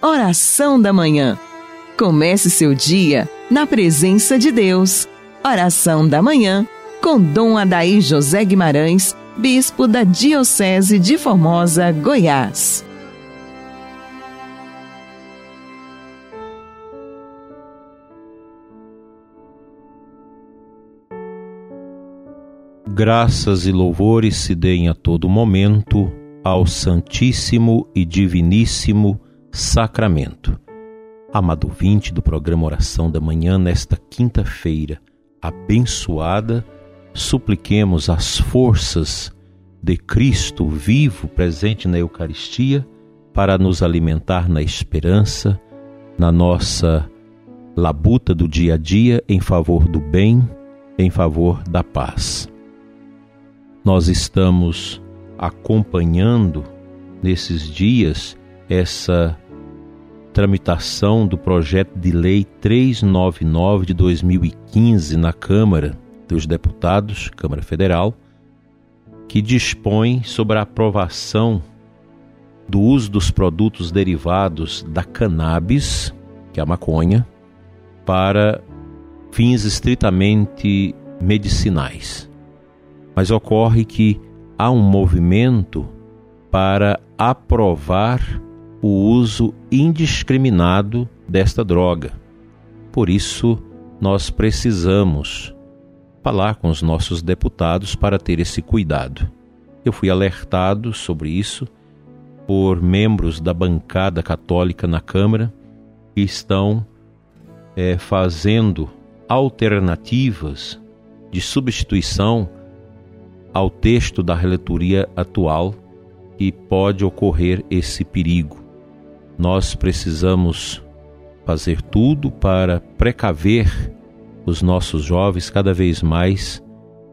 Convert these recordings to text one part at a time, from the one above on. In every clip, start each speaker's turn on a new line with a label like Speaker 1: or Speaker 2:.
Speaker 1: Oração da Manhã. Comece seu dia na presença de Deus. Oração da Manhã com Dom Adaí José Guimarães, Bispo da Diocese de Formosa, Goiás.
Speaker 2: Graças e louvores se deem a todo momento ao Santíssimo e Diviníssimo Sacramento. Amado vinte do programa Oração da Manhã, nesta quinta-feira abençoada, supliquemos as forças de Cristo vivo presente na Eucaristia para nos alimentar na esperança, na nossa labuta do dia a dia em favor do bem, em favor da paz. Nós estamos acompanhando nesses dias essa tramitação do projeto de lei 399 de 2015 na Câmara dos Deputados, Câmara Federal, que dispõe sobre a aprovação do uso dos produtos derivados da cannabis, que é a maconha, para fins estritamente medicinais. Mas ocorre que há um movimento para aprovar o uso indiscriminado desta droga. Por isso, nós precisamos falar com os nossos deputados para ter esse cuidado. Eu fui alertado sobre isso por membros da bancada católica na Câmara que estão é, fazendo alternativas de substituição ao texto da relatoria atual e pode ocorrer esse perigo. Nós precisamos fazer tudo para precaver os nossos jovens cada vez mais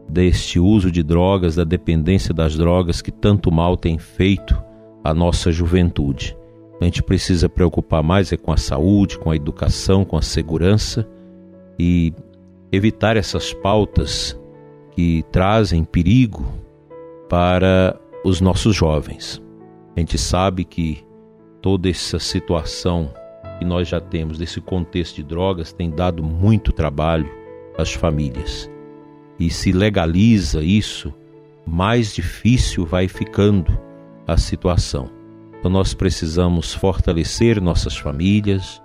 Speaker 2: deste uso de drogas, da dependência das drogas que tanto mal tem feito a nossa juventude. A gente precisa preocupar mais é com a saúde, com a educação, com a segurança e evitar essas pautas que trazem perigo para os nossos jovens. A gente sabe que toda essa situação que nós já temos desse contexto de drogas tem dado muito trabalho às famílias. E se legaliza isso, mais difícil vai ficando a situação. Então nós precisamos fortalecer nossas famílias,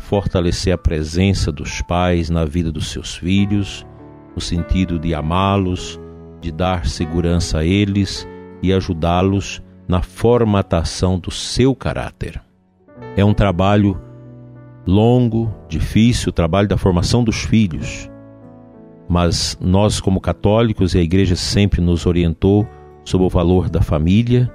Speaker 2: fortalecer a presença dos pais na vida dos seus filhos no sentido de amá-los, de dar segurança a eles e ajudá-los na formatação do seu caráter. É um trabalho longo, difícil, o trabalho da formação dos filhos. Mas nós, como católicos, e a igreja sempre nos orientou sobre o valor da família,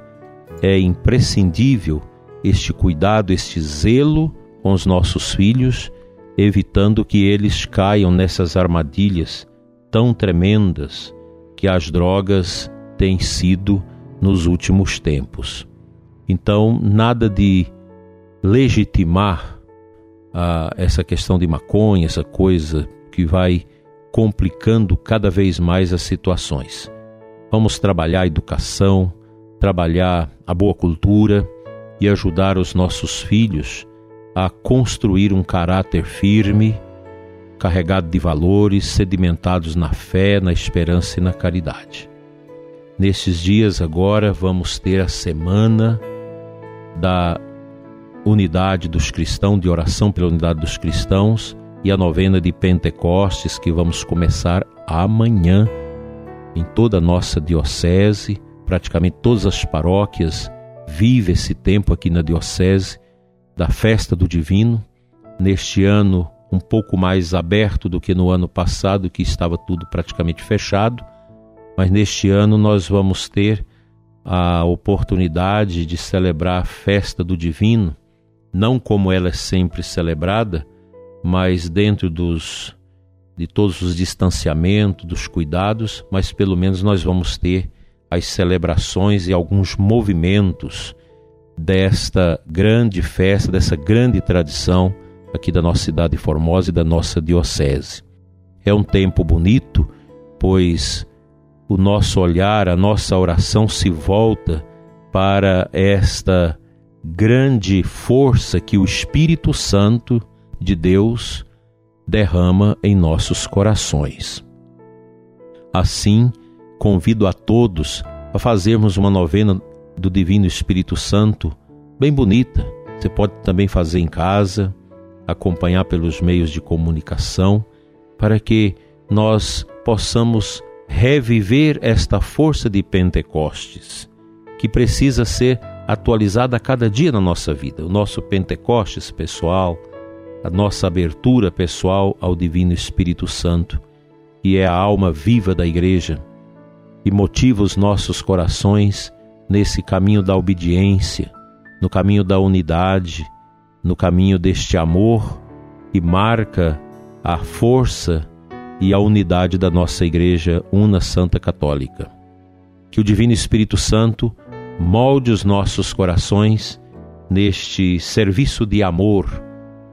Speaker 2: é imprescindível este cuidado, este zelo com os nossos filhos, evitando que eles caiam nessas armadilhas tão tremendas que as drogas têm sido nos últimos tempos. Então, nada de legitimar ah, essa questão de maconha, essa coisa que vai complicando cada vez mais as situações. Vamos trabalhar a educação, trabalhar a boa cultura e ajudar os nossos filhos a construir um caráter firme carregado de valores sedimentados na fé, na esperança e na caridade. Nesses dias agora vamos ter a semana da unidade dos cristãos, de oração pela unidade dos cristãos e a novena de Pentecostes que vamos começar amanhã em toda a nossa diocese, praticamente todas as paróquias vive esse tempo aqui na diocese da festa do divino. Neste ano um pouco mais aberto do que no ano passado, que estava tudo praticamente fechado, mas neste ano nós vamos ter a oportunidade de celebrar a festa do Divino, não como ela é sempre celebrada, mas dentro dos de todos os distanciamentos, dos cuidados, mas pelo menos nós vamos ter as celebrações e alguns movimentos desta grande festa, dessa grande tradição aqui da nossa cidade de Formosa e da nossa diocese. É um tempo bonito, pois o nosso olhar, a nossa oração se volta para esta grande força que o Espírito Santo de Deus derrama em nossos corações. Assim, convido a todos a fazermos uma novena do Divino Espírito Santo bem bonita. Você pode também fazer em casa, acompanhar pelos meios de comunicação, para que nós possamos reviver esta força de Pentecostes, que precisa ser atualizada a cada dia na nossa vida. O nosso Pentecostes pessoal, a nossa abertura pessoal ao Divino Espírito Santo, que é a alma viva da Igreja e motiva os nossos corações nesse caminho da obediência, no caminho da unidade, no caminho deste amor que marca a força e a unidade da nossa Igreja Una Santa Católica. Que o Divino Espírito Santo molde os nossos corações neste serviço de amor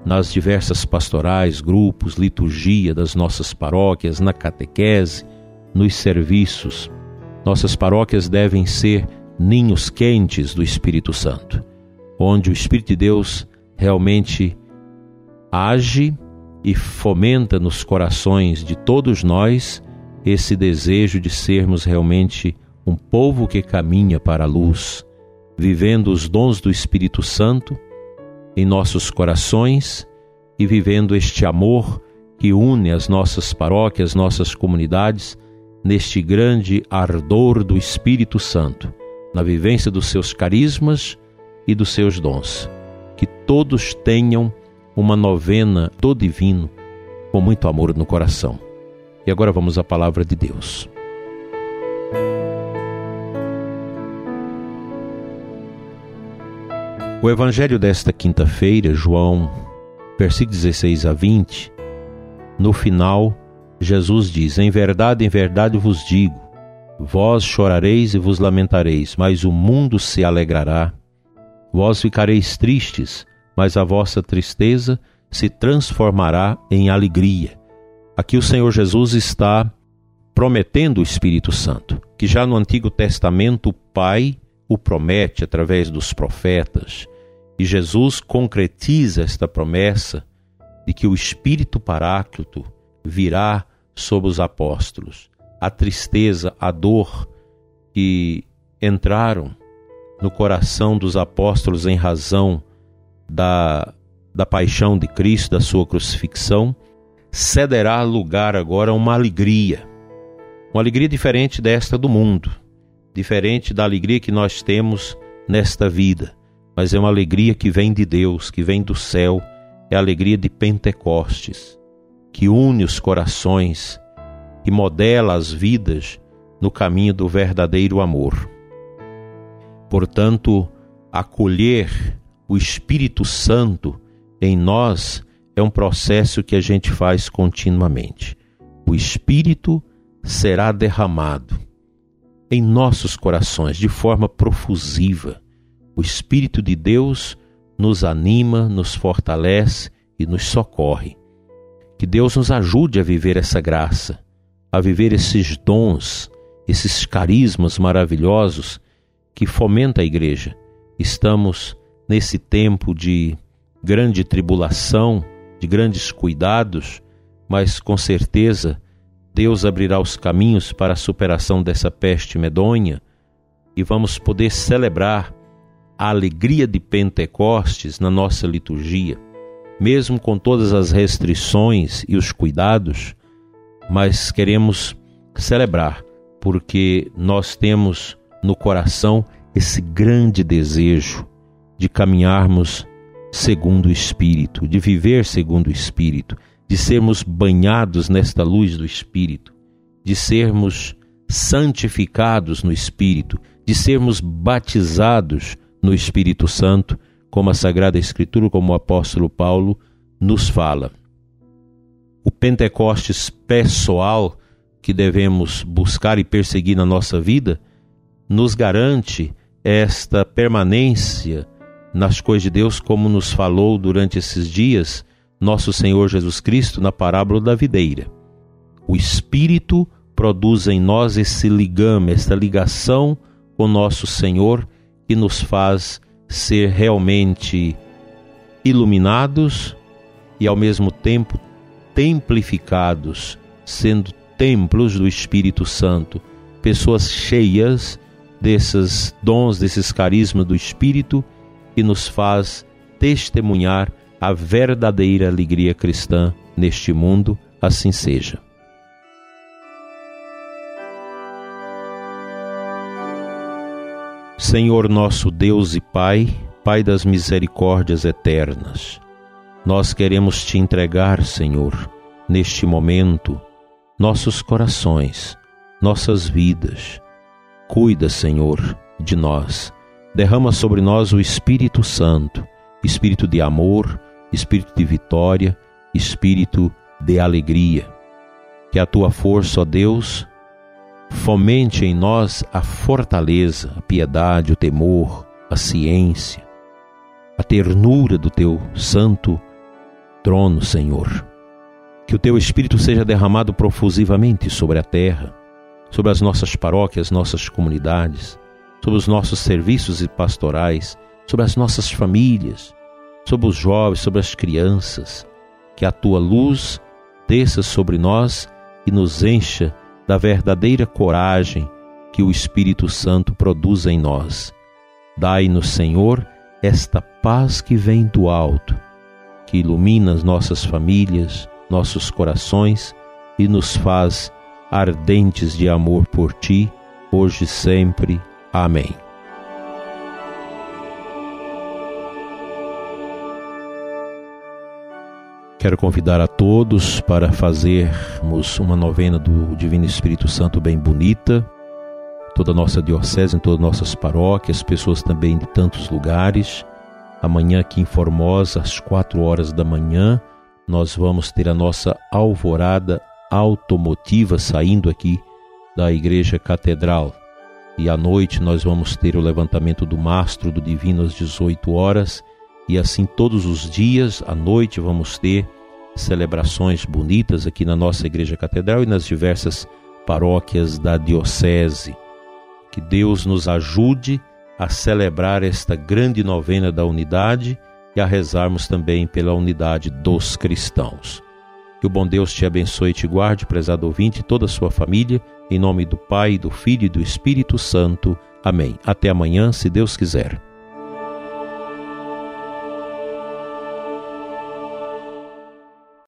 Speaker 2: nas diversas pastorais, grupos, liturgia das nossas paróquias, na catequese, nos serviços. Nossas paróquias devem ser ninhos quentes do Espírito Santo, onde o Espírito de Deus realmente age e fomenta nos corações de todos nós esse desejo de sermos realmente um povo que caminha para a luz, vivendo os dons do Espírito Santo em nossos corações e vivendo este amor que une as nossas paróquias, nossas comunidades, neste grande ardor do Espírito Santo, na vivência dos seus carismas e dos seus dons. Que todos tenham uma novena do divino com muito amor no coração. E agora vamos à palavra de Deus. O evangelho desta quinta-feira, João, versículos 16 a 20, no final, Jesus diz: Em verdade, em verdade vos digo, vós chorareis e vos lamentareis, mas o mundo se alegrará Vós ficareis tristes, mas a vossa tristeza se transformará em alegria. Aqui o Senhor Jesus está prometendo o Espírito Santo, que já no Antigo Testamento o Pai o promete através dos profetas, e Jesus concretiza esta promessa de que o Espírito Paráclito virá sobre os apóstolos. A tristeza, a dor que entraram no coração dos apóstolos em razão da, da paixão de Cristo, da sua crucifixão, cederá lugar agora a uma alegria. Uma alegria diferente desta do mundo, diferente da alegria que nós temos nesta vida, mas é uma alegria que vem de Deus, que vem do céu, é a alegria de Pentecostes, que une os corações, que modela as vidas no caminho do verdadeiro amor. Portanto, acolher o Espírito Santo em nós é um processo que a gente faz continuamente. O Espírito será derramado em nossos corações de forma profusiva. O Espírito de Deus nos anima, nos fortalece e nos socorre. Que Deus nos ajude a viver essa graça, a viver esses dons, esses carismas maravilhosos que fomenta a igreja. Estamos nesse tempo de grande tribulação, de grandes cuidados, mas com certeza Deus abrirá os caminhos para a superação dessa peste medonha e vamos poder celebrar a alegria de Pentecostes na nossa liturgia, mesmo com todas as restrições e os cuidados, mas queremos celebrar porque nós temos no coração esse grande desejo de caminharmos segundo o Espírito, de viver segundo o Espírito, de sermos banhados nesta luz do Espírito, de sermos santificados no Espírito, de sermos batizados no Espírito Santo, como a Sagrada Escritura, como o apóstolo Paulo nos fala. O Pentecostes pessoal que devemos buscar e perseguir na nossa vida nos garante esta permanência nas coisas de Deus, como nos falou durante esses dias nosso Senhor Jesus Cristo na parábola da videira. O Espírito produz em nós esse ligame, esta ligação com nosso Senhor que nos faz ser realmente iluminados e ao mesmo tempo templificados, sendo templos do Espírito Santo, pessoas cheias desses dons, desses carismas do Espírito que nos faz testemunhar a verdadeira alegria cristã neste mundo, assim seja. Senhor nosso Deus e Pai, Pai das misericórdias eternas, nós queremos te entregar, Senhor, neste momento, nossos corações, nossas vidas. Cuida, Senhor, de nós. Derrama sobre nós o Espírito Santo, espírito de amor, espírito de vitória, espírito de alegria. Que a tua força, ó Deus, fomente em nós a fortaleza, a piedade, o temor, a ciência, a ternura do teu santo trono, Senhor. Que o teu Espírito seja derramado profusivamente sobre a terra, sobre as nossas paróquias, nossas comunidades, sobre os nossos serviços e pastorais, sobre as nossas famílias, sobre os jovens, sobre as crianças. Que a tua luz desça sobre nós e nos encha da verdadeira coragem que o Espírito Santo produz em nós. Dai-nos, Senhor, esta paz que vem do alto, que ilumina as nossas famílias, nossos corações e nos faz ardentes de amor por ti, hoje e sempre. Amém. Quero convidar a todos para fazermos uma novena do Divino Espírito Santo bem bonita. Toda a nossa diocese, em todas as nossas paróquias, pessoas também de tantos lugares. Amanhã aqui em Formosa, às quatro horas da manhã, nós vamos ter a nossa alvorada automotiva saindo aqui da Igreja Catedral. E à noite nós vamos ter o levantamento do mastro do Divino às 18 horas. E assim todos os dias, à noite, vamos ter celebrações bonitas aqui na nossa Igreja Catedral e nas diversas paróquias da Diocese. Que Deus nos ajude a celebrar esta grande novena da unidade e a rezarmos também pela unidade dos cristãos. Que o bom Deus te abençoe e te guarde, prezado ouvinte, e toda a sua família, em nome do Pai, do Filho e do Espírito Santo. Amém. Até amanhã, se Deus quiser.